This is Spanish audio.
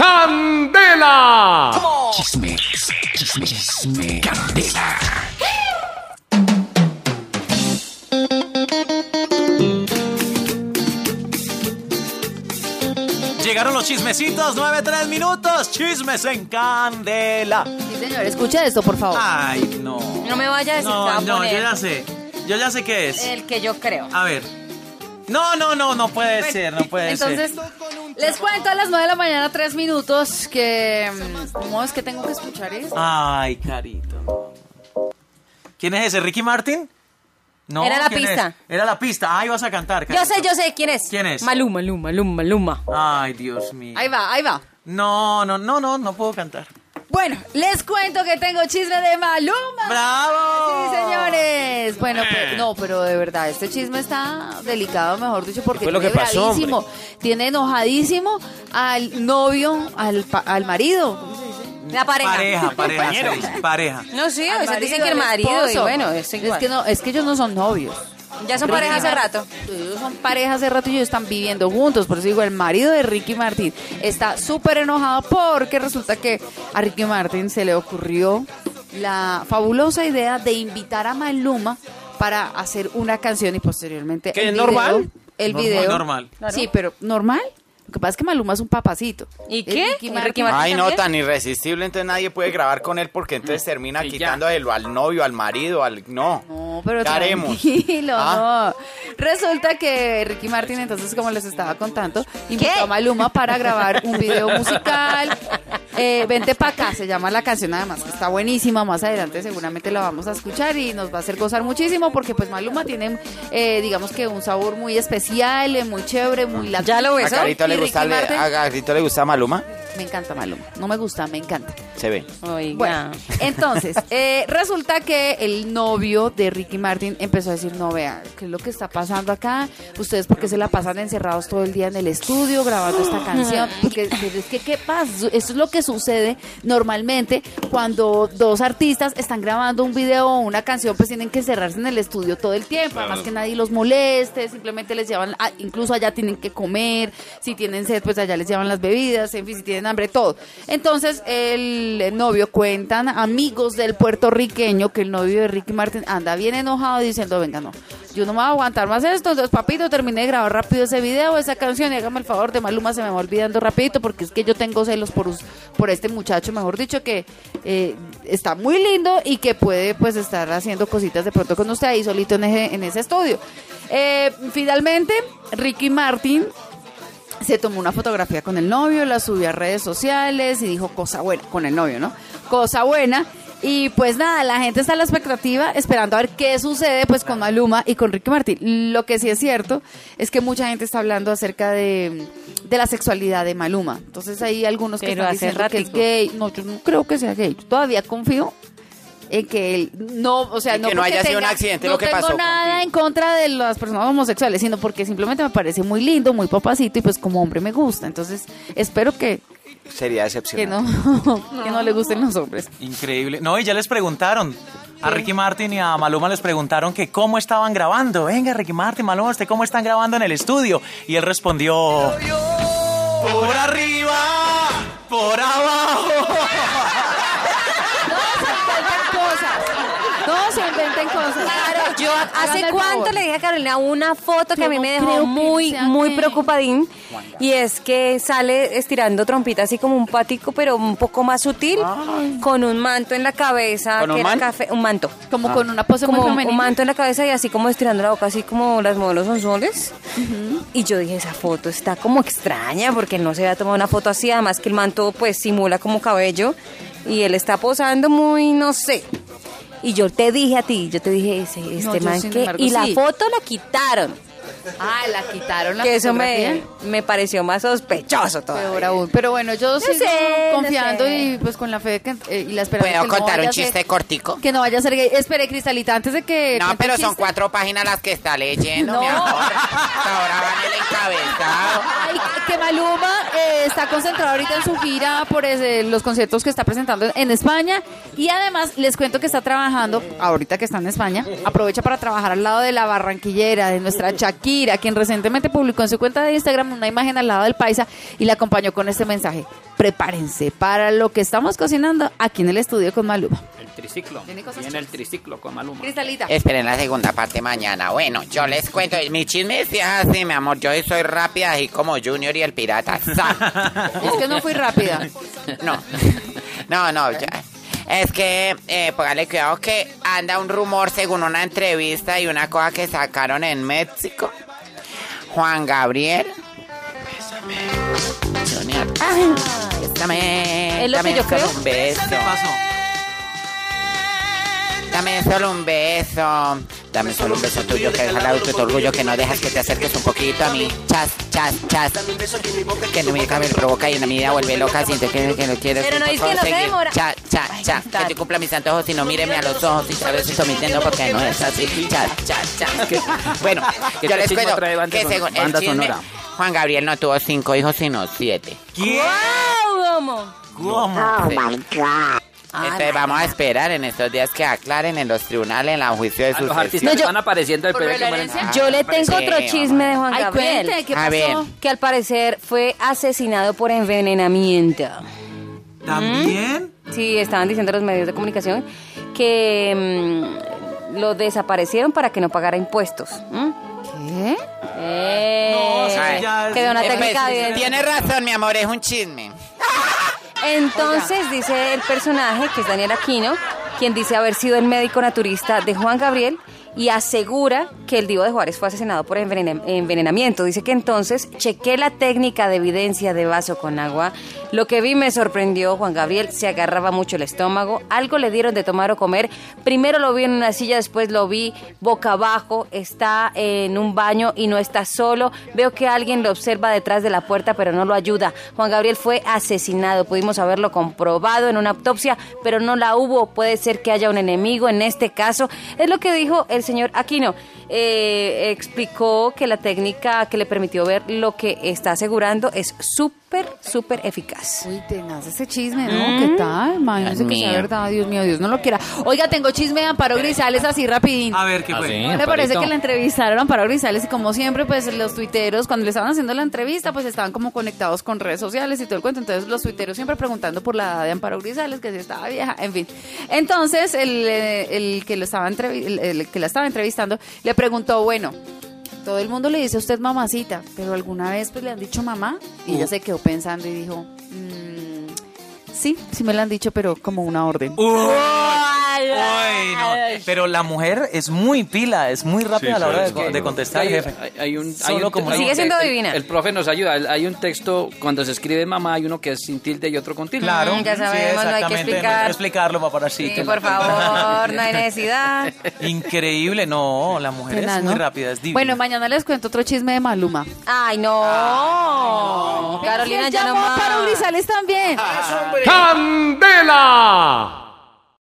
Candela. Chisme, chisme, chisme, candela. Llegaron los chismecitos, 9-3 minutos, chismes en candela. Sí, señor, escucha esto, por favor. Ay, no. No me vaya a decir que va No, a no, poner yo ya sé. Yo ya sé qué es. el que yo creo. A ver. No, no, no, no puede ser, no puede Entonces, ser. les cuento a las 9 de la mañana, 3 minutos, que... mm, ¿Cómo es que tengo que escuchar esto? Ay, carito. ¿Quién es ese? ¿Ricky Martin? No, Era la ¿quién pista. es? Era la pista. Ah, ibas a cantar. Yo Carito. sé, yo sé quién es. ¿Quién es? Maluma, Maluma, Maluma, Maluma. Ay, Dios mío. Ahí va, ahí va. No, no, no, no, no puedo cantar. Bueno, les cuento que tengo chisme de Maluma. ¡Bravo! Sí, señores. Bueno, pues, no, pero de verdad, este chisme está delicado, mejor dicho, porque fue lo tiene que pasó, bravísimo. Tiene enojadísimo al novio, al, pa- al marido. ¿Cómo se dice? La pareja. Pareja, pareja, pareja. No, sí, a veces dicen que el marido, y bueno, es es que no, es que ellos no son novios. Ya son pareja hace rato. Ellos son pareja hace rato y ellos están viviendo juntos. Por eso digo, el marido de Ricky Martin está súper enojado porque resulta que a Ricky Martin se le ocurrió la fabulosa idea de invitar a Maluma para hacer una canción y posteriormente ¿Qué, el normal? video- El Normal, video. normal. Sí, pero normal. Lo que pasa es que Maluma es un papacito. ¿Y Es qué? Ricky ¿Y Martin. Ricky Martin? Ay, no, también? tan irresistible, entonces nadie puede grabar con él porque entonces termina Sí, al, al novio, al marido, al... No. No, pero ¿Qué haremos? tranquilo, Ah. no. Resulta que Ricky Martin, entonces, como les estaba contando, invitó ¿Qué? a Maluma para grabar un video musical. Eh, Vente pa' acá, se llama la canción además, que está buenísima. Más adelante seguramente la vamos a escuchar y nos va a hacer gozar muchísimo porque pues Maluma tiene, eh, digamos que un sabor muy especial, eh, muy chévere, muy latino. ¿Ya lo ¿A ves? Carito, le gusta, le- Martin, a Carito le gusta Maluma? Me encanta Maluma. No me gusta, me encanta. Se ve. Oiga. Bueno, entonces, eh, resulta que el novio de Ricky Martin empezó a decir, no, vea, ¿qué es lo que está pasando acá? Ustedes porque se la pasan encerrados todo el día en el estudio grabando esta canción. Porque es que, ¿qué pasa? Eso es lo que sucede normalmente cuando dos artistas están grabando un video o una canción, pues tienen que encerrarse en el estudio todo el tiempo. Además que nadie los moleste, simplemente les llevan, ah, incluso allá tienen que comer, si tienen sed, pues allá les llevan las bebidas, en fin, si tienen hambre, todo. Entonces, el novio cuentan amigos del puertorriqueño que el novio de Ricky Martin anda bien enojado diciendo, venga, no, yo no me voy a aguantar más esto, entonces papito, terminé de grabar rápido ese video, esa canción, y hágame el favor de Maluma, se me va olvidando rapidito, porque es que yo tengo celos por, por este muchacho, mejor dicho, que eh, está muy lindo y que puede pues estar haciendo cositas de pronto con usted ahí solito en ese, en ese estudio. Eh, finalmente, Ricky Martin se tomó una fotografía con el novio, la subió a redes sociales y dijo cosa buena, con el novio, ¿no? Cosa buena. Y pues nada, la gente está a la expectativa esperando a ver qué sucede pues con Maluma y con Ricky Martin. Lo que sí es cierto es que mucha gente está hablando acerca de, de la sexualidad de Maluma. Entonces hay algunos que Pero están diciendo que es gay. No, yo no creo que sea gay. Yo todavía confío en que él no, o sea, En no que no haya sido un accidente no lo que tengo pasó nada contigo. en contra de las personas homosexuales, sino porque simplemente me parece muy lindo, muy papacito y pues como hombre me gusta. Entonces, espero que, Sería que decepcionante. no, que no le gusten los hombres. Increíble. No, y ya les preguntaron. A Ricky Martin y a Maluma les preguntaron que cómo estaban grabando. Venga, Ricky Martin, Maluma, ¿usted cómo están grabando en el estudio? Y él respondió... Por arriba, por abajo. No se inventen cosas. Claro, yo hace cuánto le dije a Carolina una foto que Yo a mí no me dejó muy, muy preocupadín. Y es que sale estirando trompita así como un patico, pero un poco más sutil, con un manto en la cabeza, ¿Con que un era man? café, un manto. Como con una pose Como muy un manto en la cabeza y así como estirando la boca, así como las modelos son soles. Y yo dije, esa foto está como extraña porque él no se había tomado una foto así, además que el manto pues simula como cabello y él está posando muy, no sé. Y yo te dije a ti, yo te dije, ese, este yo, man que... embargo, Y la foto la quitaron. Ah, la quitaron la que eso me, me pareció más sospechoso Peor todavía. aún. Pero bueno, yo sigo sé, no confiando sé. y pues con la fe que, eh, y la esperanza ¿Puedo que no contar un ser- chiste cortico? Que no vaya a ser gay. Espere, Cristalita, antes de que. No, pero son cuatro páginas las que está leyendo, No. mi amor. Ahora van que Maluma eh, está concentrado ahorita en su gira por ese- los conciertos que está presentando en España y además les cuento que está trabajando, ahorita que está en España, aprovecha para trabajar al lado de la barranquillera, de nuestra Shakira, quien recientemente publicó en su cuenta de Instagram una imagen al lado del paisa y la acompañó con este mensaje. prepárense para lo que estamos cocinando aquí en el estudio con Maluma. Triciclo. Viene el triciclo con Maluma. Cristalita. Esperen la segunda parte mañana. Bueno, yo les cuento. Mi chisme es así, mi amor. Yo soy rápida, así como Junior y el pirata. Es que no fui rápida. No, no, no, ya. Es que, eh, póngale cuidado que anda un rumor según una entrevista y una cosa que sacaron en México. Juan Gabriel. Bésame. Junior. Bésame. Es lo que yo creo. un beso. ¿Qué pasó? Dame solo un beso. Dame solo un beso tuyo que deja el tu orgullo que no dejas que te acerques un poquito a mí. Chas, chas, chas. Que no me me provoca y en mi vida vuelve loca. Siento que, que no quieres. Pero no es que no se demora. Chas, chas, chas. Que te cumpla mis antojos y no míreme a los ojos y sabes estoy mintiendo porque no es así. Chas, chas, chas. Bueno, ¿Qué yo les cuento que según el chisme, sonora? Juan Gabriel no tuvo cinco hijos sino siete. ¿Quién? ¡Wow! ¿Cómo? ¿Cómo? Sí. Entonces vamos a esperar en estos días que aclaren en los tribunales en la juicio de A los artistas No, yo- van apareciendo al ¿Por lo de periódico. la mueren. herencia? Yo le tengo sí, otro chisme de Juan Ay, Gabriel. cuente, ¿qué A ver. Que al parecer fue asesinado por envenenamiento. ¿También? Sí, estaban diciendo los medios de comunicación que mm, lo desaparecieron para que no pagara impuestos. ¿m? ¿Qué? Eh, No, eso que ya es- de una Eh, pues, técnica de Tiene razón, mi amor, es un chisme. Entonces dice el personaje, que es Daniel Aquino, quien dice haber sido el médico naturista de Juan Gabriel y asegura que el Divo de Juárez fue asesinado por envenen- envenenamiento. Dice que entonces chequé la técnica de evidencia de vaso con agua. Lo que vi me sorprendió. Juan Gabriel se agarraba mucho el estómago. Algo le dieron de tomar o comer. Primero lo vi en una silla, después lo vi boca abajo. Está en un baño y no está solo. Veo que alguien lo observa detrás de la puerta, pero no lo ayuda. Juan Gabriel fue asesinado. Pudimos haberlo comprobado en una autopsia, pero no la hubo. Puede ser que haya un enemigo en este caso. Es lo que dijo el señor Aquino. Eh, explicó que la técnica que le permitió ver lo que está asegurando es súper, súper eficaz. Uy, tenaz ese chisme, ¿no? ¿Qué tal? Imagínense que sea mío. verdad, Dios mío, Dios no lo quiera. Oiga, tengo chisme de Amparo Grisales así rapidín. A ver, ¿qué fue? ¿No le parece que la entrevistaron a Amparo Grisales y como siempre, pues los tuiteros, cuando le estaban haciendo la entrevista, pues estaban como conectados con redes sociales y todo el cuento. Entonces los tuiteros siempre preguntando por la edad de Amparo Grisales, que si estaba vieja, en fin. Entonces el, eh, el que lo estaba el, el que la estaba entrevistando le preguntó, bueno, todo el mundo le dice a usted mamacita, pero alguna vez pues le han dicho mamá y ella se quedó pensando y dijo, "Mm, sí, sí me lo han dicho, pero como una orden. Uy, uy, no. Pero la mujer es muy pila, es muy rápida a la hora de, de contestar, hay, jefe. hay- hay un, hay Solo un- como hay un Sigue siendo divina. El, el profe nos ayuda. Hay un texto, cuando se escribe mamá, hay uno que es sin tilde y otro con tilde. Claro, Mm, ya sí, sabemos, no hay que exactamente, explicar. explicarlo, paparazzi. Sí, por favor, no hay necesidad. Increíble, no, la mujer es muy ¿no? rápida, es divina. Bueno, mañana les cuento otro chisme de Maluma. Ay, no. Carolina ¿Quién ya no más. Amparo Grisales también. ¡Candela!